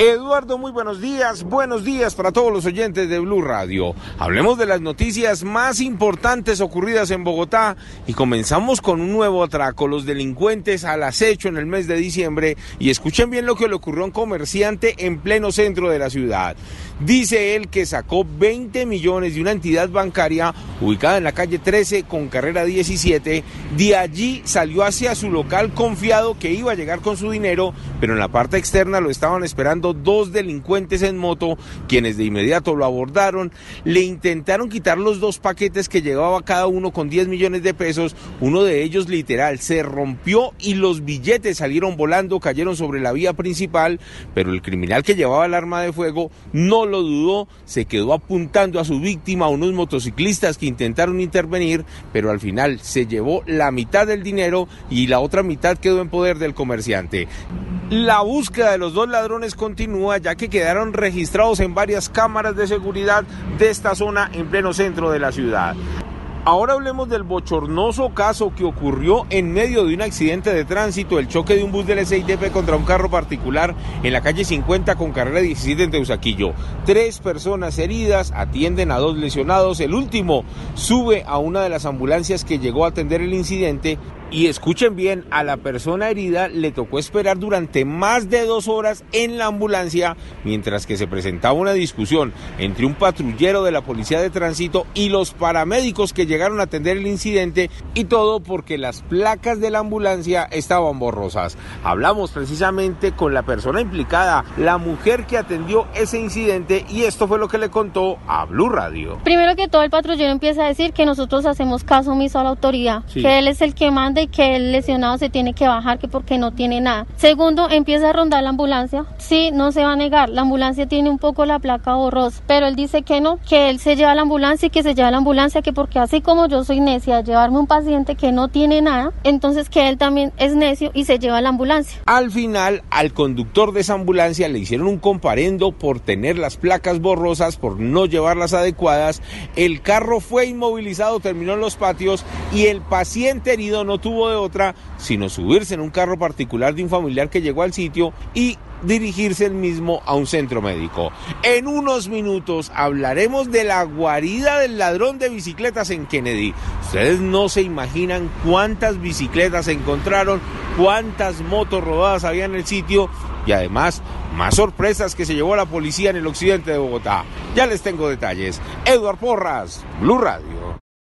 Eduardo, muy buenos días. Buenos días para todos los oyentes de Blue Radio. Hablemos de las noticias más importantes ocurridas en Bogotá y comenzamos con un nuevo atraco. Los delincuentes al acecho en el mes de diciembre y escuchen bien lo que le ocurrió a un comerciante en pleno centro de la ciudad. Dice él que sacó 20 millones de una entidad bancaria ubicada en la calle 13 con carrera 17. De allí salió hacia su local confiado que iba a llegar con su dinero, pero en la parte externa lo estaban esperando dos delincuentes en moto, quienes de inmediato lo abordaron, le intentaron quitar los dos paquetes que llevaba cada uno con 10 millones de pesos, uno de ellos literal se rompió y los billetes salieron volando, cayeron sobre la vía principal, pero el criminal que llevaba el arma de fuego no lo dudó, se quedó apuntando a su víctima, a unos motociclistas que intentaron intervenir, pero al final se llevó la mitad del dinero y la otra mitad quedó en poder del comerciante. La búsqueda de los dos ladrones continúa ya que quedaron registrados en varias cámaras de seguridad de esta zona en pleno centro de la ciudad. Ahora hablemos del bochornoso caso que ocurrió en medio de un accidente de tránsito, el choque de un bus del SITP contra un carro particular en la calle 50 con carrera 17 en Teusaquillo. Tres personas heridas, atienden a dos lesionados, el último sube a una de las ambulancias que llegó a atender el incidente y escuchen bien, a la persona herida le tocó esperar durante más de dos horas en la ambulancia mientras que se presentaba una discusión entre un patrullero de la policía de tránsito y los paramédicos que llegaron a atender el incidente y todo porque las placas de la ambulancia estaban borrosas. Hablamos precisamente con la persona implicada, la mujer que atendió ese incidente y esto fue lo que le contó a Blue Radio. Primero que todo el patrullero empieza a decir que nosotros hacemos caso omiso a la autoridad, Sí. que él es el que manda que el lesionado se tiene que bajar, que porque no tiene nada. Segundo, empieza a rondar la ambulancia. Sí, no se va a negar, la ambulancia tiene un poco la placa borrosa, pero él dice que no, que él se lleva la ambulancia y que se lleva la ambulancia, que porque así como yo soy necia llevarme un paciente que no tiene nada, entonces que él también es necio y se lleva la ambulancia. Al final, al conductor de esa ambulancia le hicieron un comparendo por tener las placas borrosas, por no llevarlas adecuadas. El carro fue inmovilizado, terminó en los patios y el paciente herido no tuvo de otra sino subirse en un carro particular de un familiar que llegó al sitio y dirigirse el mismo a un centro médico. En unos minutos hablaremos de la guarida del ladrón de bicicletas en Kennedy. Ustedes no se imaginan cuántas bicicletas se encontraron, cuántas motos rodadas había en el sitio y además más sorpresas que se llevó la policía en el occidente de Bogotá. Ya les tengo detalles. Edward Porras, Blue Radio.